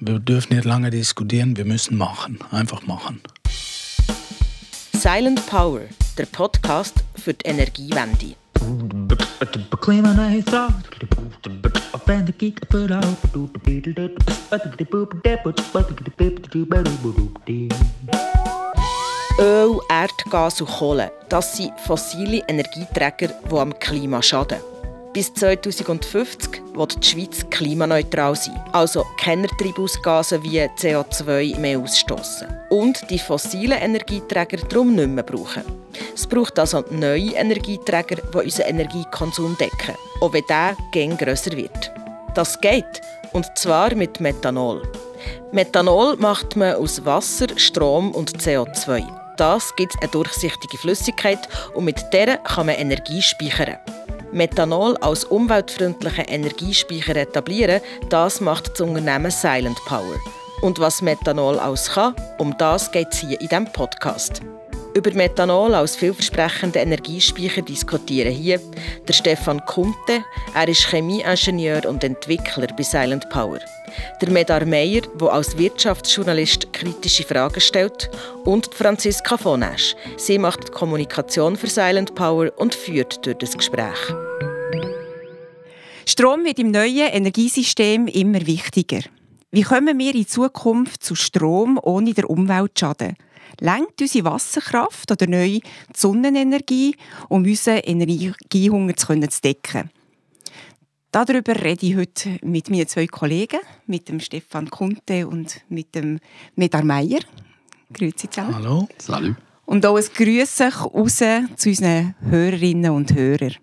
Wir dürfen nicht lange diskutieren, wir müssen machen, einfach machen. Silent Power, der Podcast für die Energiewende. Öl, Erdgas und Kohle, das sind fossile Energieträger, die am Klima schaden. Bis 2050 wird die Schweiz klimaneutral sein, also keine Treibhausgase wie CO2 mehr ausstoßen und die fossilen Energieträger darum nicht mehr brauchen. Es braucht also neue Energieträger, die unseren Energiekonsum decken, auch wenn der gern grösser wird. Das geht, und zwar mit Methanol. Methanol macht man aus Wasser, Strom und CO2. Das gibt eine durchsichtige Flüssigkeit und mit der kann man Energie speichern. Methanol als umweltfreundlichen Energiespeicher etablieren, das macht das Unternehmen Silent Power. Und was Methanol alles kann, um das geht es hier in diesem Podcast. Über Methanol als vielversprechenden Energiespeicher diskutieren hier der Stefan Kunte. Er ist Chemieingenieur und Entwickler bei Silent Power. Der Medar Meyer, der als Wirtschaftsjournalist kritische Fragen stellt. Und Franziska von Esch. Sie macht die Kommunikation für Silent Power und führt durch das Gespräch. Strom wird im neuen Energiesystem immer wichtiger. Wie kommen wir in Zukunft zu Strom ohne der Umwelt zu schaden? Lenkt unsere Wasserkraft oder neu die Sonnenenergie, um unseren Energiehunger zu decken? Darüber rede ich heute mit meinen zwei Kollegen, mit dem Stefan Kunte und mit dem Medar Meier. Grüezi zusammen. Hallo. Salut. Und auch ein Grüße raus zu unseren Hörerinnen und Hörern.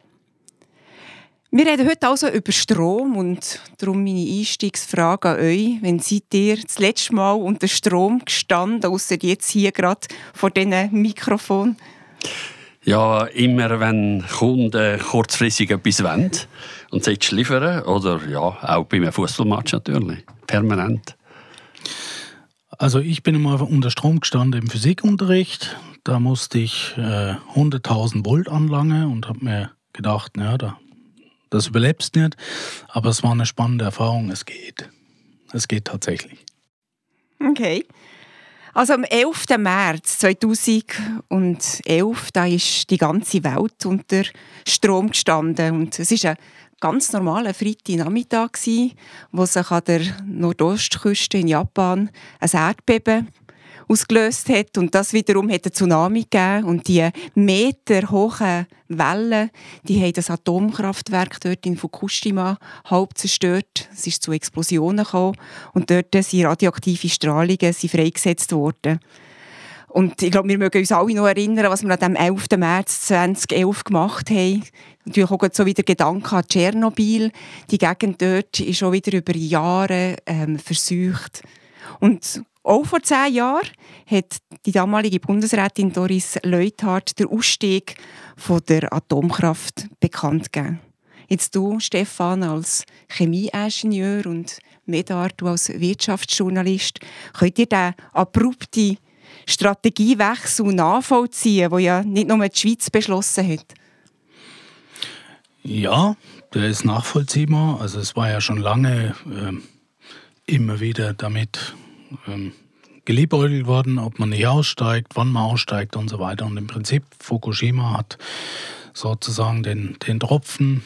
Wir reden heute also über Strom und darum meine Einstiegsfrage an euch. Wenn seid ihr das letzte Mal unter Strom gestanden, außer jetzt hier gerade vor diesem Mikrofon? Ja, immer wenn Kunden kurzfristig etwas wollen und sie liefern. Oder ja, auch bei einem Fußballmatch natürlich. Permanent. Also ich bin immer unter Strom gestanden im Physikunterricht. Da musste ich äh, 100.000 Volt anlangen und habe mir gedacht, naja, da das überlebst nicht. Aber es war eine spannende Erfahrung. Es geht. Es geht tatsächlich. Okay. Also am 11. März 2011, da ist die ganze Welt unter Strom gestanden und es ist ein ganz normaler Freitagnachmittag, wo sich an der Nordostküste in Japan ein Erdbeben ausgelöst hat und das wiederum hat einen Tsunami gegeben und die meterhohen Wellen, die haben das Atomkraftwerk dort in Fukushima halb zerstört. Es ist zu Explosionen gekommen und dort sind radioaktive Strahlungen sind freigesetzt worden. Und ich glaube, wir mögen uns alle noch erinnern, was wir an dem 11. März 2011 gemacht haben. Natürlich auch so wieder Gedanken an Tschernobyl. Die Gegend dort ist schon wieder über Jahre ähm, versucht. Und auch vor zehn Jahren hat die damalige Bundesrätin Doris Leuthard den Ausstieg von der Atomkraft bekannt gegeben. Jetzt du, Stefan, als Chemieingenieur und Medar, du als Wirtschaftsjournalist, könnt ihr den abrupten Strategiewechsel nachvollziehen, wo ja nicht nur die Schweiz beschlossen hat? Ja, der ist nachvollziehbar. Also es war ja schon lange äh, immer wieder damit ähm, geliebäugelt worden, ob man nicht aussteigt, wann man aussteigt und so weiter. Und im Prinzip Fukushima hat sozusagen den, den Tropfen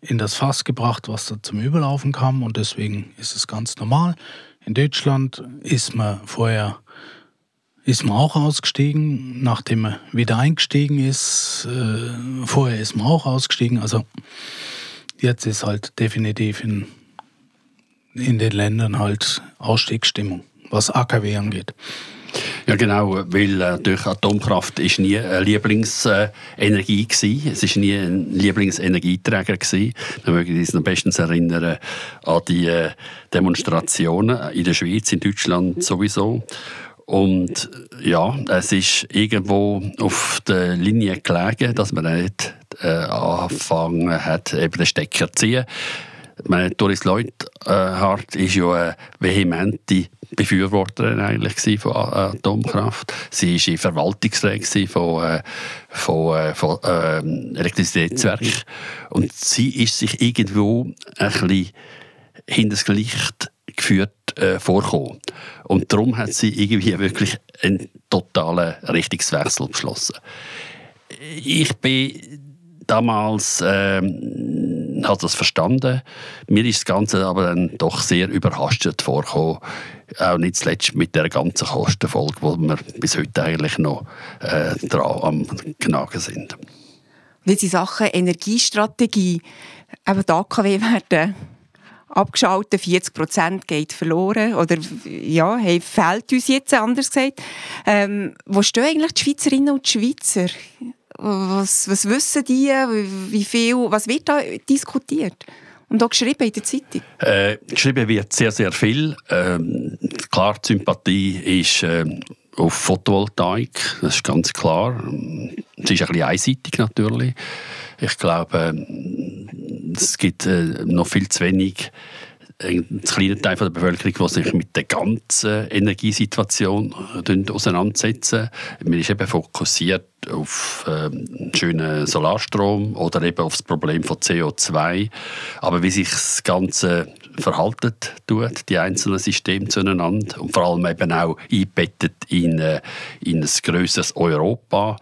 in das Fass gebracht, was da zum Überlaufen kam. Und deswegen ist es ganz normal. In Deutschland ist man vorher ist man auch ausgestiegen, nachdem man wieder eingestiegen ist. Äh, vorher ist man auch ausgestiegen. Also jetzt ist halt definitiv in in den Ländern halt Ausstiegsstimmung, was AKW angeht. Ja genau, weil äh, durch Atomkraft ist nie eine Lieblingsenergie gewesen. Es ist nie ein Lieblingsenergieträger gewesen. Wir mögen uns noch bestens erinnern an die äh, Demonstrationen in der Schweiz, in Deutschland sowieso. Und ja, es ist irgendwo auf der Linie gelegen, dass man nicht äh, angefangen hat, eben den Stecker zu ziehen. Meine, Doris Leuthard ist ja eine vehemente Befürworterin eigentlich von Atomkraft. Sie war in Verwaltungsräten von, äh, von, äh, von äh, Elektrizitätswerken. Und sie ist sich irgendwo ein bisschen hinter das Licht geführt äh, vorkommen. Und darum hat sie irgendwie wirklich einen totalen Richtungswechsel beschlossen. Ich bin damals ähm, hat das verstanden. Mir ist das Ganze aber dann doch sehr überrascht vorgekommen. Auch nicht zuletzt mit der ganzen Kostenfolge, wo wir bis heute eigentlich noch äh, dran am Knagen sind. Wenn Sie Sachen Energiestrategie, eben die AKW werden abgeschaltet, 40 Prozent geht verloren oder ja, hey, fehlt uns jetzt, anders gesagt. Ähm, wo stehen eigentlich die Schweizerinnen und die Schweizer? Was, was wissen die? Wie viel, was wird da diskutiert? Und auch geschrieben in der Zeitung? Äh, geschrieben wird sehr, sehr viel. Ähm, klar, die Sympathie ist äh, auf Photovoltaik, das ist ganz klar. Es ist ein bisschen einseitig natürlich. Ich glaube, es gibt äh, noch viel zu wenig ein kleiner Teil der Bevölkerung, der sich mit der ganzen Energiesituation äh, auseinandersetzt. Man ist eben fokussiert auf ähm, schönen Solarstrom oder eben auf das Problem von CO2. Aber wie sich das Ganze verhalten tut, die einzelnen Systeme zueinander und vor allem eben auch einbettet in, äh, in ein grösseres Europa,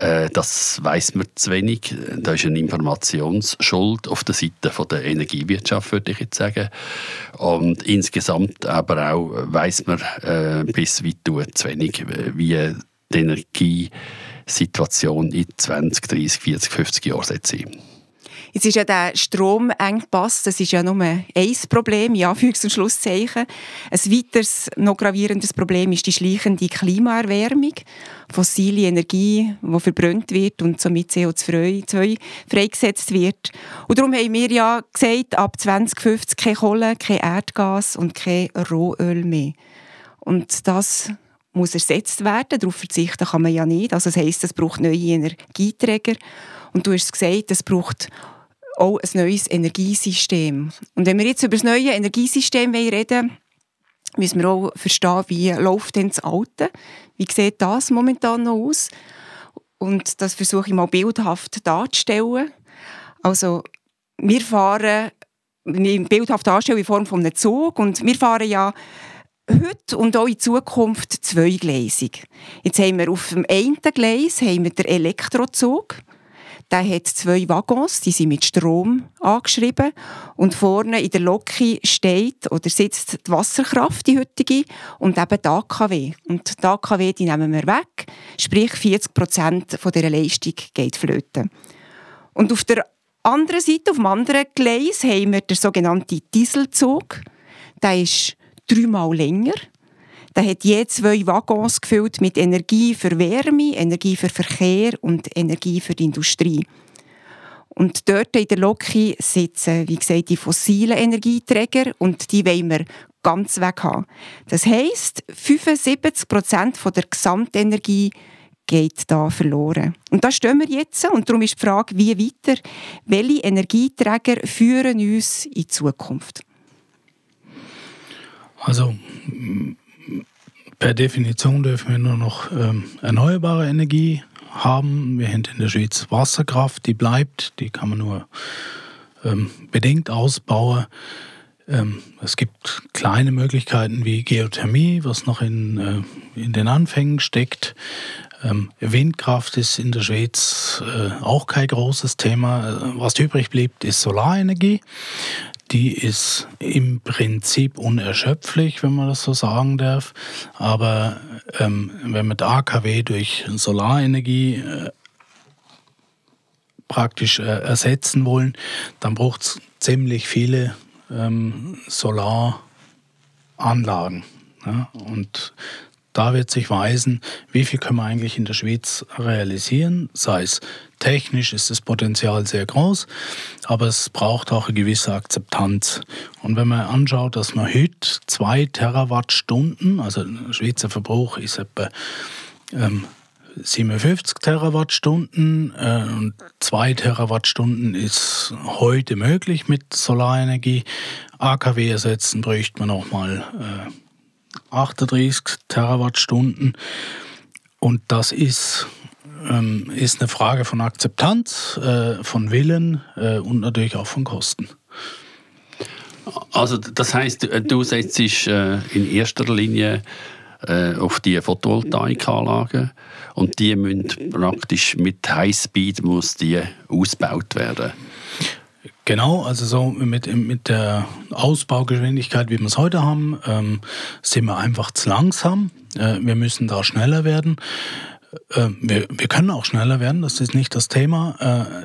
äh, das weiß man zu wenig. Da ist eine Informationsschuld auf der Seite von der Energiewirtschaft, würde ich jetzt sagen. Und insgesamt aber auch weiß man äh, bis weit zu wenig, wie die Energiesituation in 20, 30, 40, 50 Jahren sein Jetzt ist ja der Stromengpass, das ist ja nur ein Problem, ja, Anführungs- und Schlusszeichen. Ein weiteres, noch gravierendes Problem ist die schleichende Klimaerwärmung. Fossile Energie, die verbrannt wird und somit CO2 freigesetzt wird. Und darum haben wir ja gesagt, ab 2050 keine Kohle, kein Erdgas und kein Rohöl mehr. Und das muss ersetzt werden. Darauf verzichten kann man ja nicht. Also das heisst, es braucht neue Energieträger. Und du hast gesagt, es braucht auch ein neues Energiesystem. Und wenn wir jetzt über das neue Energiesystem reden müssen wir auch verstehen, wie läuft denn das Alte? Wie sieht das momentan noch aus? Und das versuche ich mal bildhaft darzustellen. Also, wir fahren, bildhaft darstellen in Form von einem Zug und wir fahren ja heute und auch in Zukunft zweigleisig. Jetzt haben wir auf dem einen Gleis haben wir den Elektrozug der hat zwei Waggons, die sind mit Strom angeschrieben. Und vorne in der Loki steht oder sitzt die Wasserkraft, die heutige, und eben die AKW. Und die AKW die nehmen wir weg, sprich 40 Prozent dieser Leistung geht flöten. Und auf der anderen Seite, auf dem anderen Gleis, haben wir den sogenannten Dieselzug. Der ist dreimal länger. Der hat je zwei Waggons gefüllt mit Energie für Wärme, Energie für Verkehr und Energie für die Industrie. Und dort in der Loki sitzen, wie gesagt, die fossilen Energieträger und die wollen wir ganz weg haben. Das heisst, 75 Prozent der Gesamtenergie geht da verloren. Und da stehen wir jetzt und darum ist die Frage, wie weiter, welche Energieträger führen uns in die Zukunft? Also Per Definition dürfen wir nur noch ähm, erneuerbare Energie haben. Wir haben in der Schweiz Wasserkraft, die bleibt, die kann man nur ähm, bedingt ausbauen. Ähm, es gibt kleine Möglichkeiten wie Geothermie, was noch in, äh, in den Anfängen steckt. Ähm, Windkraft ist in der Schweiz äh, auch kein großes Thema. Was übrig bleibt, ist Solarenergie die ist im Prinzip unerschöpflich, wenn man das so sagen darf. Aber ähm, wenn wir die AKW durch Solarenergie äh, praktisch äh, ersetzen wollen, dann braucht es ziemlich viele ähm, Solaranlagen. Ja? Und da wird sich weisen, wie viel können wir eigentlich in der Schweiz realisieren. Sei es technisch ist das Potenzial sehr groß, aber es braucht auch eine gewisse Akzeptanz. Und wenn man anschaut, dass man heute zwei Terawattstunden, also Schweizer Verbrauch ist etwa ähm, 57 Terawattstunden äh, und 2 Terawattstunden ist heute möglich mit Solarenergie. AKW ersetzen bräuchte man nochmal äh, 38 Terawattstunden. Und das ist, ähm, ist eine Frage von Akzeptanz, äh, von Willen äh, und natürlich auch von Kosten. Also das heißt, du setzt äh, in erster Linie äh, auf die Photovoltaikanlagen und die müssen praktisch mit Highspeed muss die ausgebaut werden. Genau, also so mit, mit der Ausbaugeschwindigkeit, wie wir es heute haben, ähm, sind wir einfach zu langsam. Äh, wir müssen da schneller werden. Äh, wir, wir, können auch schneller werden, das ist nicht das Thema.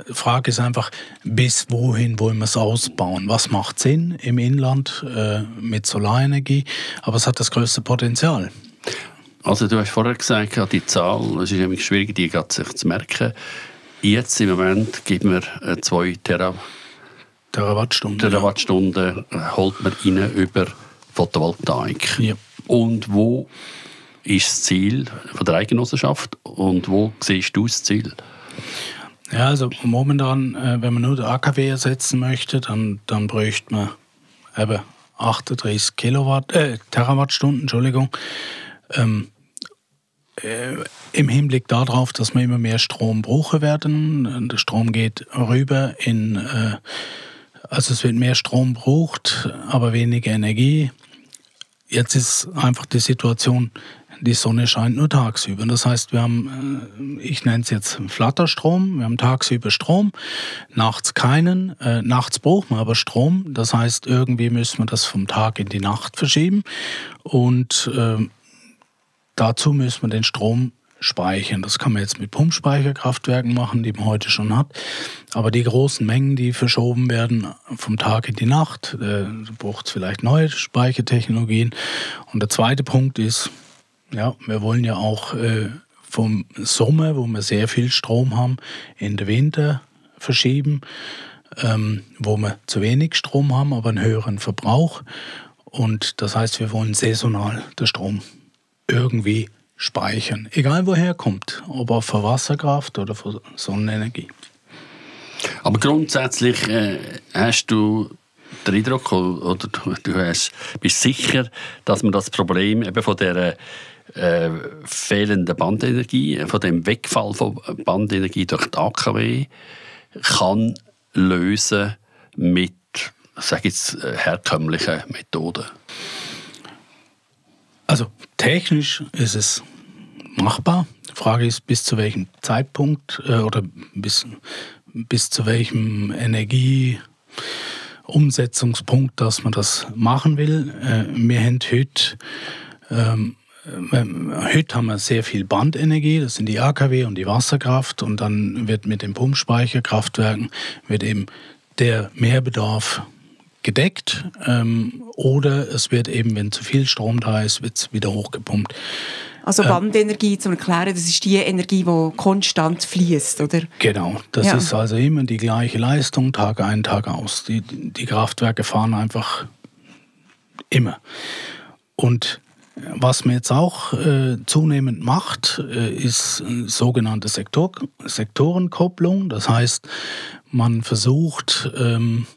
Äh, Frage ist einfach, bis wohin wollen wir es ausbauen? Was macht Sinn im Inland äh, mit Solarenergie? Aber es hat das größte Potenzial. Also du hast vorher gesagt, die Zahl, es ist nämlich schwierig, die sich zu merken. Jetzt im Moment gibt man 2 Terawatt Terawattstunden. Terawattstunden ja. holt man rein über Photovoltaik. Ja. Und wo ist das Ziel von der Eigenossenschaft und wo siehst du das Ziel? Ja, also momentan, äh, wenn man nur den AKW ersetzen möchte, dann, dann bräuchte man eben 38 Kilowatt, äh, Terawattstunden, Entschuldigung. Ähm, äh, Im Hinblick darauf, dass wir immer mehr Strom brauchen werden. Der Strom geht rüber in äh, also es wird mehr Strom braucht, aber weniger Energie. Jetzt ist einfach die Situation, die Sonne scheint nur tagsüber. Das heißt, wir haben, äh, ich nenne es jetzt Flatterstrom, wir haben tagsüber Strom, nachts keinen. Äh, nachts brauchen wir aber Strom. Das heißt, irgendwie müssen wir das vom Tag in die Nacht verschieben. Und äh, dazu müssen wir den Strom speichern. Das kann man jetzt mit Pumpspeicherkraftwerken machen, die man heute schon hat. Aber die großen Mengen, die verschoben werden vom Tag in die Nacht, äh, braucht es vielleicht neue Speichertechnologien. Und der zweite Punkt ist, ja, wir wollen ja auch äh, vom Sommer, wo wir sehr viel Strom haben, in den Winter verschieben, ähm, wo wir zu wenig Strom haben, aber einen höheren Verbrauch. Und das heißt, wir wollen saisonal den Strom irgendwie speichern, egal woher er kommt, ob von Wasserkraft oder von Sonnenenergie. Aber grundsätzlich äh, hast du den Eindruck, oder du, du hast, bist sicher, dass man das Problem eben von der äh, fehlenden Bandenergie, von dem Wegfall von Bandenergie durch die AKW kann lösen mit, sage jetzt, äh, herkömmlichen Methoden. Also technisch ist es machbar. Die Frage ist, bis zu welchem Zeitpunkt äh, oder bis, bis zu welchem Energieumsetzungspunkt, dass man das machen will. Äh, wir haben heute, ähm, äh, heute haben wir sehr viel Bandenergie, das sind die AKW und die Wasserkraft und dann wird mit den Pumpspeicherkraftwerken wird eben der Mehrbedarf gedeckt ähm, oder es wird eben, wenn zu viel Strom da ist, wird es wieder hochgepumpt. Also ähm, Bandenergie, zum Erklären, das ist die Energie, die konstant fließt, oder? Genau, das ja. ist also immer die gleiche Leistung, Tag ein, Tag aus. Die, die Kraftwerke fahren einfach immer. Und was man jetzt auch äh, zunehmend macht, äh, ist sogenannte Sektor Sektorenkopplung. Das heißt, man versucht, ähm,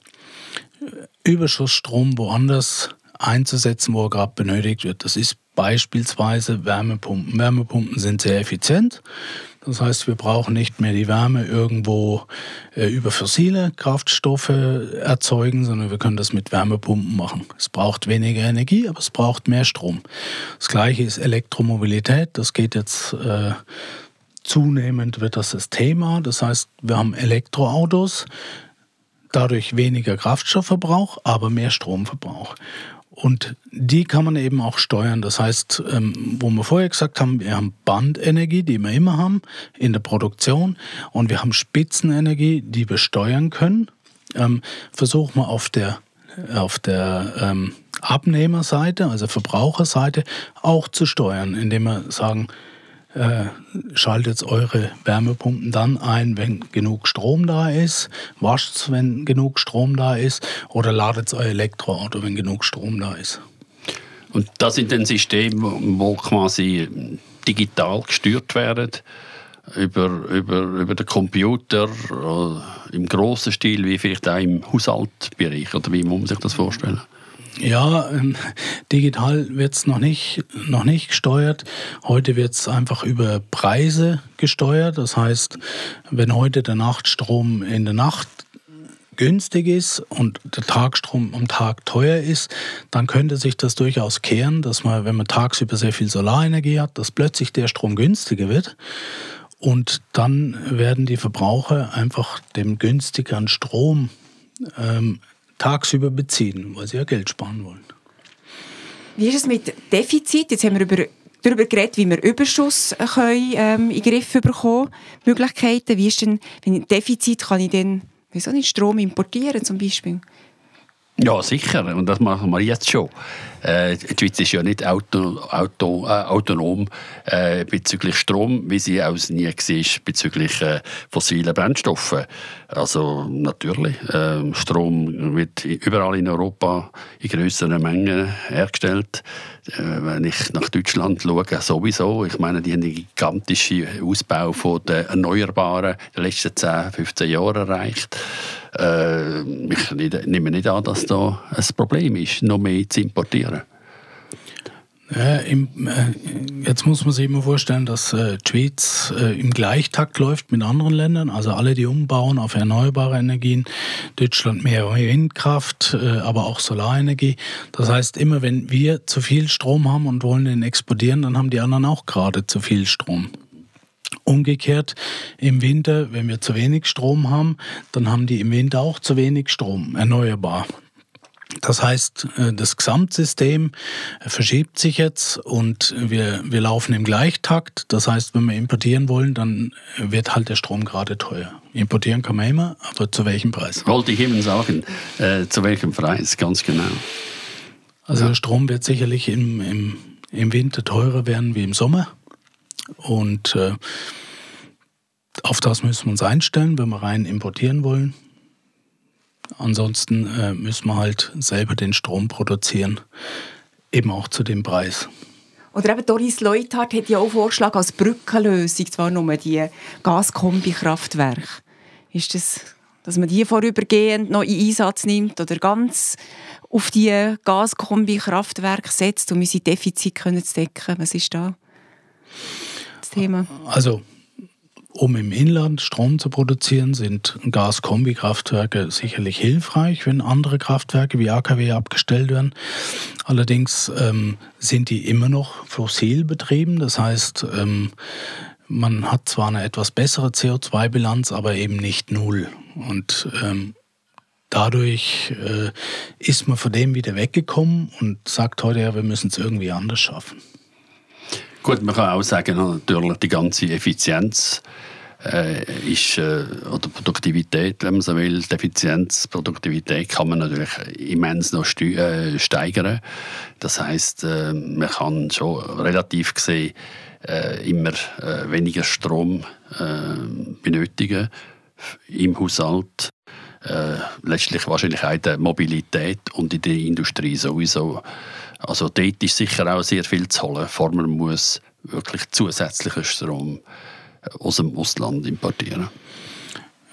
Überschussstrom woanders einzusetzen, wo er gerade benötigt wird. Das ist beispielsweise Wärmepumpen. Wärmepumpen sind sehr effizient. Das heißt, wir brauchen nicht mehr die Wärme irgendwo äh, über fossile Kraftstoffe erzeugen, sondern wir können das mit Wärmepumpen machen. Es braucht weniger Energie, aber es braucht mehr Strom. Das gleiche ist Elektromobilität. Das geht jetzt äh, zunehmend wird das das Thema. Das heißt, wir haben Elektroautos dadurch weniger Kraftstoffverbrauch, aber mehr Stromverbrauch. Und die kann man eben auch steuern. Das heißt, ähm, wo wir vorher gesagt haben, wir haben Bandenergie, die wir immer haben in der Produktion, und wir haben Spitzenenergie, die wir steuern können. Ähm, versuchen wir auf der, auf der ähm, Abnehmerseite, also Verbraucherseite, auch zu steuern, indem wir sagen, äh, schaltet eure Wärmepumpen dann ein, wenn genug Strom da ist, wascht es, wenn genug Strom da ist, oder ladet euer Elektroauto, wenn genug Strom da ist. Und das sind dann Systeme, wo quasi digital gesteuert werden über, über, über den Computer äh, im grossen Stil, wie vielleicht auch im Haushaltsbereich, oder wie muss man sich das vorstellen? Ja, ähm, digital wird es noch nicht, noch nicht gesteuert. Heute wird es einfach über Preise gesteuert. Das heißt, wenn heute der Nachtstrom in der Nacht günstig ist und der Tagstrom am Tag teuer ist, dann könnte sich das durchaus kehren, dass man, wenn man tagsüber sehr viel Solarenergie hat, dass plötzlich der Strom günstiger wird. Und dann werden die Verbraucher einfach dem günstigeren Strom ähm, tagsüber beziehen, weil sie ja Geld sparen wollen. Wie ist es mit Defizit? Jetzt haben wir über, darüber geredet, wie wir Überschuss können, ähm, in den Griff bekommen Möglichkeiten. Wie ist denn, wenn ich Defizit kann ich dann wieso nicht Strom importieren zum Beispiel? Ja, sicher. Und das machen wir jetzt schon. Äh, die Schweiz ist ja nicht auto, auto, äh, autonom äh, bezüglich Strom, wie sie auch nie war bezüglich äh, fossilen Brennstoffen. Also natürlich, ähm, Strom wird überall in Europa in größeren Mengen hergestellt. Äh, wenn ich nach Deutschland schaue, sowieso. Ich meine, die haben einen gigantischen Ausbau von der Erneuerbaren in den letzten 10, 15 Jahren erreicht. Äh, ich nehme nicht an, dass da ein Problem ist, noch mehr zu importieren. Ja, im, äh, jetzt muss man sich immer vorstellen, dass äh, die Schweiz äh, im Gleichtakt läuft mit anderen Ländern, also alle, die umbauen auf erneuerbare Energien. Deutschland mehr Windkraft, äh, aber auch Solarenergie. Das heißt, immer wenn wir zu viel Strom haben und wollen den exportieren, dann haben die anderen auch gerade zu viel Strom. Umgekehrt im Winter, wenn wir zu wenig Strom haben, dann haben die im Winter auch zu wenig Strom, erneuerbar. Das heißt, äh, das Gesamtsystem verschiebt sich jetzt und wir, wir laufen im Gleichtakt. Das heißt, wenn wir importieren wollen, dann wird halt der Strom gerade teuer. Importieren kann man immer, aber zu welchem Preis? Wollte ich eben sagen, äh, zu welchem Preis, ganz genau. Also ja. der Strom wird sicherlich im, im, im Winter teurer werden wie im Sommer. Und äh, auf das müssen wir uns einstellen, wenn wir rein importieren wollen. Ansonsten äh, müssen wir halt selber den Strom produzieren, eben auch zu dem Preis. Oder eben Doris Leuthard hat ja auch vorgeschlagen als Brückenlösung, zwar nur die Gaskombi-Kraftwerke. Ist das, dass man die vorübergehend noch in Einsatz nimmt oder ganz auf die Gaskombi-Kraftwerke setzt, um unsere Defizite zu decken? Was ist da das Thema? Also um im Inland Strom zu produzieren, sind Gaskombi-Kraftwerke sicherlich hilfreich, wenn andere Kraftwerke wie AKW abgestellt werden. Allerdings ähm, sind die immer noch fossil betrieben. Das heißt, ähm, man hat zwar eine etwas bessere CO2-Bilanz, aber eben nicht null. Und ähm, dadurch äh, ist man von dem wieder weggekommen und sagt heute ja, wir müssen es irgendwie anders schaffen. Gut, man kann auch sagen, natürlich die ganze Effizienz äh, ist, äh, oder Produktivität, wenn man so will, die Effizienz, Produktivität kann man natürlich immens noch äh, steigern. Das heißt, äh, man kann schon relativ gesehen äh, immer äh, weniger Strom benötigen im Haushalt. letztlich wahrscheinlich auch in der Mobilität und in der Industrie sowieso. Also dort ist sicher auch sehr viel zu holen, bevor man muss wirklich zusätzlichen Strom aus dem Ausland importieren.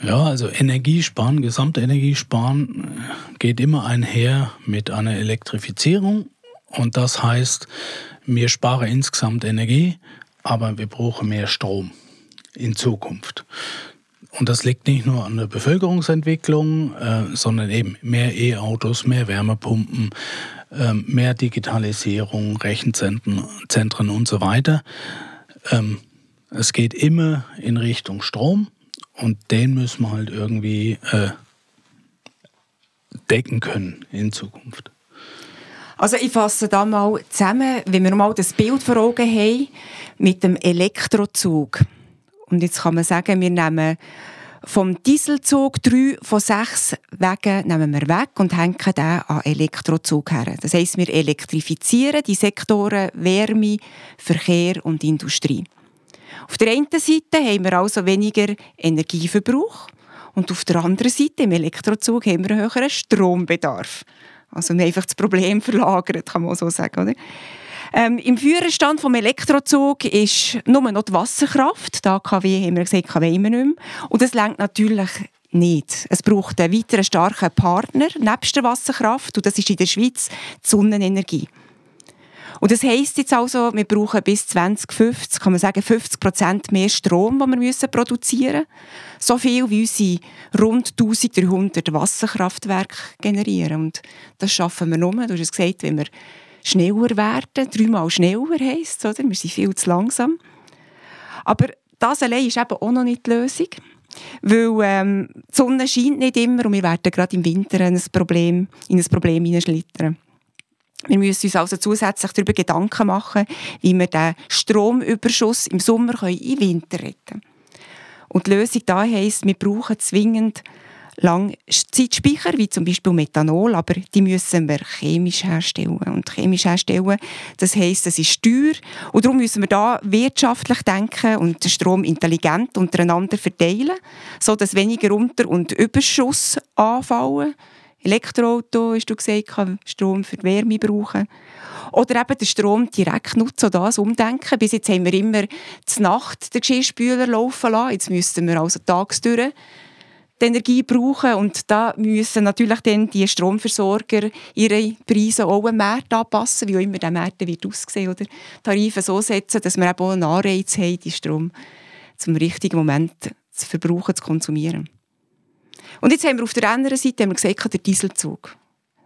Ja, also Energiesparen, gesamte Energiesparen geht immer einher mit einer Elektrifizierung. Und das heißt, wir sparen insgesamt Energie, aber wir brauchen mehr Strom in Zukunft. Und das liegt nicht nur an der Bevölkerungsentwicklung, äh, sondern eben mehr E-Autos, mehr Wärmepumpen, mehr Digitalisierung, Rechenzentren Zentren und so weiter. Ähm, es geht immer in Richtung Strom und den müssen wir halt irgendwie äh, decken können in Zukunft. Also ich fasse da mal zusammen, wenn wir mal das Bild vor Augen haben mit dem Elektrozug. Und jetzt kann man sagen, wir nehmen vom Dieselzug drei von sechs Wegen nehmen wir weg und hängen den an Elektrozug her. Das heisst, wir elektrifizieren die Sektoren Wärme, Verkehr und Industrie. Auf der einen Seite haben wir also weniger Energieverbrauch und auf der anderen Seite im Elektrozug haben wir einen höheren Strombedarf. Also wir haben einfach das Problem verlagert, kann man so sagen. Oder? Ähm, Im Führerstand vom Elektrozug ist nur noch die Wasserkraft. Da KW haben wir gesagt, KW immer nicht mehr. Und das längt natürlich nicht. Es braucht einen weiteren starken Partner nebst der Wasserkraft und das ist in der Schweiz die Sonnenenergie. Und das heisst jetzt also, wir brauchen bis 2050, kann man sagen, 50 Prozent mehr Strom, den wir müssen produzieren müssen. So viel, wie unsere rund 1300 Wasserkraftwerke generieren. Und das schaffen wir nur, du hast es gesagt, wenn wir schneller werden, dreimal schneller heisst es, oder? Wir sind viel zu langsam. Aber das allein ist eben auch noch nicht die Lösung. Weil ähm, die Sonne scheint nicht immer und wir werden gerade im Winter ein Problem, in ein Problem hineinschlittern. Wir müssen uns also zusätzlich darüber Gedanken machen, wie wir den Stromüberschuss im Sommer in den Winter retten können. Und die Lösung da heisst, wir brauchen zwingend Langzeitspeicher, wie zum Beispiel Methanol, aber die müssen wir chemisch herstellen. Und chemisch herstellen, das heisst, es ist teuer. Und darum müssen wir da wirtschaftlich denken und den Strom intelligent untereinander verteilen, sodass weniger Unter- und Überschuss anfallen. Elektroauto, hast du gesagt, kann Strom für die Wärme brauchen. Oder eben den Strom direkt nutzen, das umdenken. Bis jetzt haben wir immer zur Nacht den Geschirrspüler laufen lassen. Jetzt müssten wir also tagsdurch die Energie brauchen und da müssen natürlich dann die Stromversorger ihre Preise auch am Markt anpassen, wie auch immer der Markt wird aussehen oder Tarife so setzen, dass wir eben auch einen Anreiz haben, die Strom zum richtigen Moment zu verbrauchen, zu konsumieren. Und jetzt haben wir auf der anderen Seite haben wir gesagt, der Dieselzug.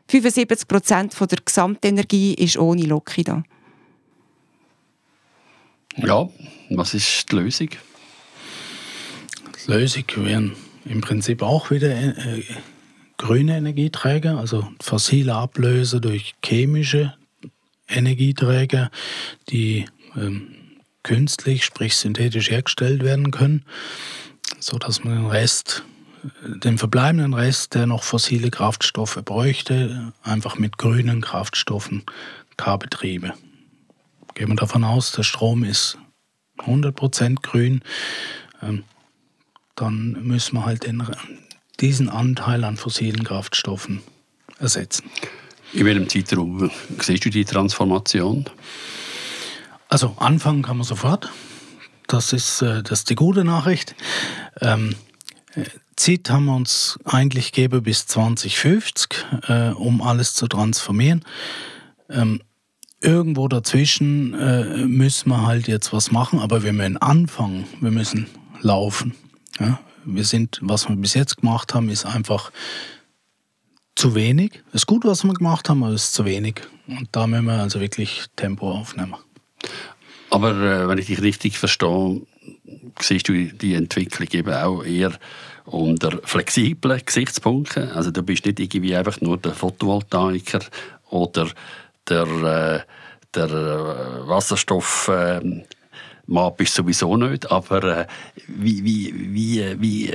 75 Prozent der Gesamtenergie ist ohne Loki da. Ja, was ist die Lösung? Die Lösung wären im Prinzip auch wieder äh, grüne Energieträger, also fossile Ablöser durch chemische Energieträger, die ähm, künstlich, sprich synthetisch hergestellt werden können, sodass man den Rest, den verbleibenden Rest, der noch fossile Kraftstoffe bräuchte, einfach mit grünen Kraftstoffen, K-Betriebe. Gehen wir davon aus, der Strom ist 100% grün. Ähm, dann müssen wir halt den, diesen Anteil an fossilen Kraftstoffen ersetzen. In welchem Zeitraum siehst du die Transformation? Also anfangen kann man sofort. Das ist, äh, das ist die gute Nachricht. Ähm, Zeit haben wir uns eigentlich gegeben bis 2050, äh, um alles zu transformieren. Ähm, irgendwo dazwischen äh, müssen wir halt jetzt was machen, aber wir müssen anfangen, wir müssen laufen. Ja, wir sind, was wir bis jetzt gemacht haben, ist einfach zu wenig. Es ist gut, was wir gemacht haben, aber es ist zu wenig. Und da müssen wir also wirklich Tempo aufnehmen. Aber äh, wenn ich dich richtig verstehe, siehst du die Entwicklung eben auch eher unter flexiblen Gesichtspunkten. Also du bist nicht irgendwie einfach nur der Photovoltaiker oder der, äh, der äh, Wasserstoff... Äh, Mann bist sowieso nicht, aber äh, wie, wie, wie, wie,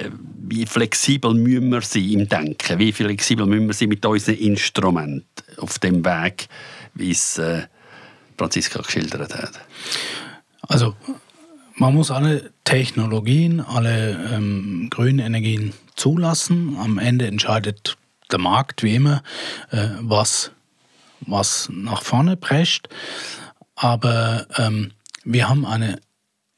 wie flexibel müssen wir sein im Denken? Wie flexibel müssen wir sein mit unseren Instrumenten auf dem Weg, wie es äh, Franziska geschildert hat? Also man muss alle Technologien, alle ähm, grünen Energien zulassen. Am Ende entscheidet der Markt wie immer, äh, was, was nach vorne prescht. Aber ähm, wir haben eine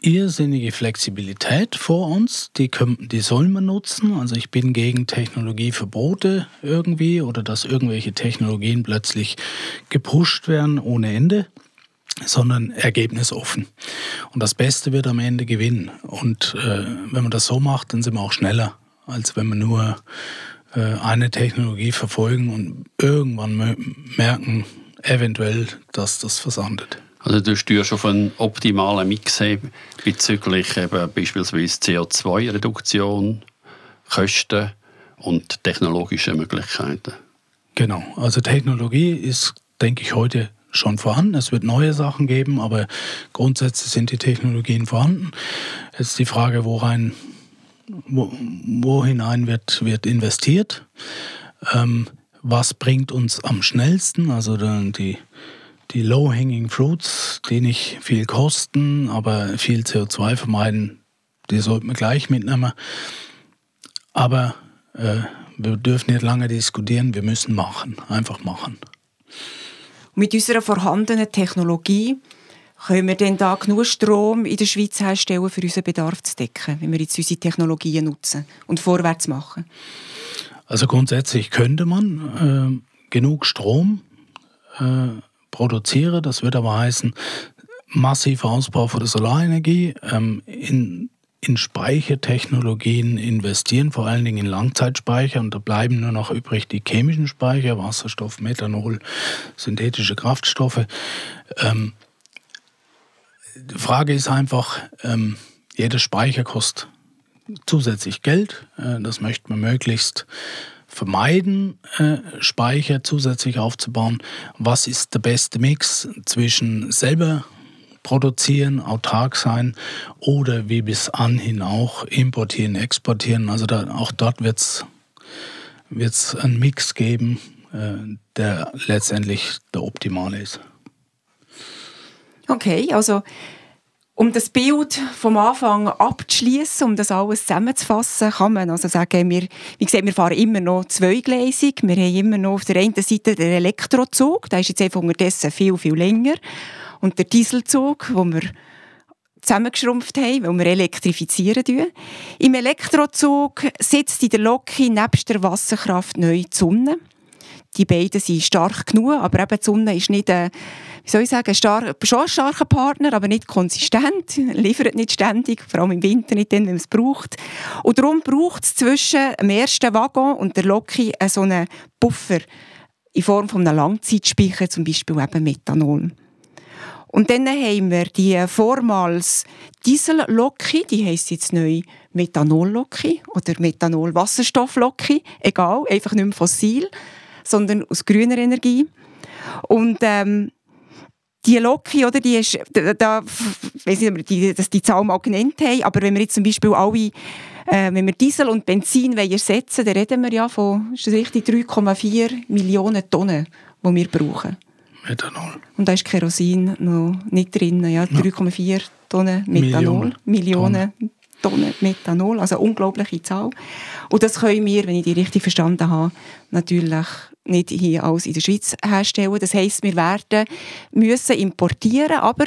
irrsinnige Flexibilität vor uns, die, können, die soll man nutzen. Also ich bin gegen Technologieverbote irgendwie oder dass irgendwelche Technologien plötzlich gepusht werden ohne Ende, sondern ergebnisoffen. Und das Beste wird am Ende gewinnen. Und äh, wenn man das so macht, dann sind wir auch schneller, als wenn wir nur äh, eine Technologie verfolgen und irgendwann merken, eventuell, dass das versandet. Also du steuerst auf einen optimalen Mix bezüglich eben beispielsweise CO2-Reduktion, Kosten und technologische Möglichkeiten. Genau, also Technologie ist, denke ich, heute schon vorhanden. Es wird neue Sachen geben, aber grundsätzlich sind die Technologien vorhanden. Jetzt die Frage, wo, rein, wo, wo hinein wird, wird investiert. Ähm, was bringt uns am schnellsten? Also die die Low-Hanging Fruits, die nicht viel kosten, aber viel CO2 vermeiden, die sollten wir gleich mitnehmen. Aber äh, wir dürfen nicht lange diskutieren, wir müssen machen, einfach machen. Mit unserer vorhandenen Technologie können wir denn da genug Strom in der Schweiz herstellen, für unseren Bedarf zu decken, wenn wir jetzt unsere Technologien nutzen und vorwärts machen? Also grundsätzlich könnte man äh, genug Strom äh, produziere. Das wird aber heißen, massiver Ausbau von der Solarenergie, ähm, in, in Speichertechnologien investieren, vor allen Dingen in Langzeitspeicher. Und da bleiben nur noch übrig die chemischen Speicher, Wasserstoff, Methanol, synthetische Kraftstoffe. Ähm, die Frage ist einfach, ähm, jeder Speicher kostet zusätzlich Geld. Äh, das möchte man möglichst vermeiden, äh, Speicher zusätzlich aufzubauen. Was ist der beste Mix zwischen selber produzieren, autark sein oder wie bis anhin auch importieren, exportieren. Also da, auch dort wird es einen Mix geben, äh, der letztendlich der optimale ist. Okay, also um das Bild vom Anfang abzuschließen, um das alles zusammenzufassen, kann man also sagen, wir, wie gesagt, wir fahren immer noch zweigleisig. Wir haben immer noch auf der einen Seite den Elektrozug, der ist jetzt einfach unterdessen viel, viel länger. Und der Dieselzug, wo wir zusammengeschrumpft haben, weil wir elektrifizieren. Im Elektrozug sitzt in der Loki nebst der Wasserkraft neu die Sonne. Die beiden sind stark genug, aber eben die Sonne ist nicht ein wie soll ich sagen, star schon ein starker Partner, aber nicht konsistent, liefert nicht ständig, vor allem im Winter nicht dann, wenn man es braucht. Und darum braucht es zwischen dem ersten Waggon und der Loki so einen Buffer in Form von einem Langzeitspeicher, zum Beispiel eben Methanol. Und dann haben wir die vormals Diesel-Loki, die heisst jetzt neu Methanol-Loki oder Methanol-Wasserstoff-Loki, egal, einfach nicht mehr fossil, sondern aus grüner Energie. Und ähm, die Loki, oder, die ist, da, da weiß nicht, ob wir die, dass die Zahl mal genannt haben, aber wenn wir jetzt zum Beispiel alle, äh, wenn wir Diesel und Benzin ersetzen dann reden wir ja von, ist das richtig, 3,4 Millionen Tonnen, die wir brauchen. Methanol. Und da ist Kerosin noch nicht drin, ja, 3,4 Tonnen Methanol, Millionen, Millionen Tonnen. Tonnen Methanol, also eine unglaubliche Zahl. Und das können wir, wenn ich die richtig verstanden habe, natürlich nicht hier als in der Schweiz herstellen. Das heisst, wir werden müssen importieren, aber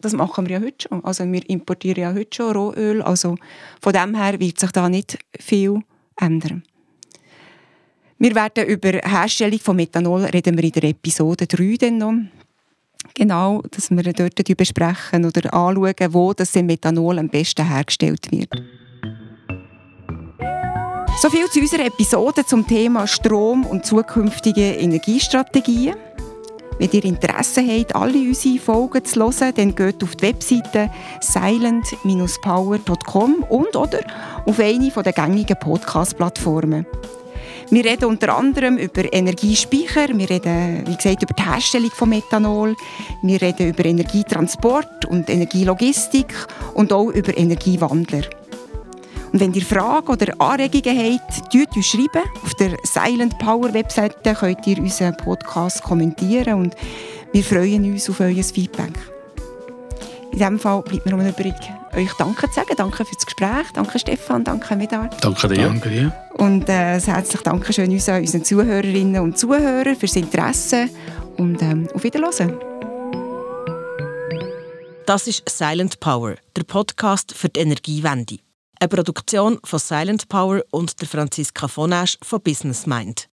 das machen wir ja heute schon. Also wir importieren ja heute schon Rohöl, also von dem her wird sich da nicht viel ändern. Wir werden über Herstellung von Methanol reden wir in der Episode 3 dann noch. Genau, dass wir dort besprechen oder anschauen, wo das Methanol am besten hergestellt wird. So viel zu unserer Episode zum Thema Strom und zukünftige Energiestrategien. Wenn ihr Interesse habt, alle unsere Folgen zu hören, dann geht auf die Webseite silent-power.com und oder auf eine der gängigen Podcast-Plattformen. Wir reden unter anderem über Energiespeicher, wir reden, wie gesagt, über die Herstellung von Methanol, wir reden über Energietransport und Energielogistik und auch über Energiewandler. Und wenn ihr Fragen oder Anregungen habt, tut uns schreiben. Auf der Silent Power Webseite könnt ihr unseren Podcast kommentieren und wir freuen uns auf euer Feedback. In diesem Fall bleibt mir nur übrig, euch Danke zu sagen. Danke für das Gespräch. Danke Stefan, danke Medard. Danke dir. Danke dir. Und äh, herzlich Dankeschön unseren, unseren Zuhörerinnen und Zuhörern fürs Interesse und ähm, auf Wiederhören. Das ist Silent Power, der Podcast für die Energiewende. Eine Produktion von Silent Power und der Franziska Vonasch von Business Mind.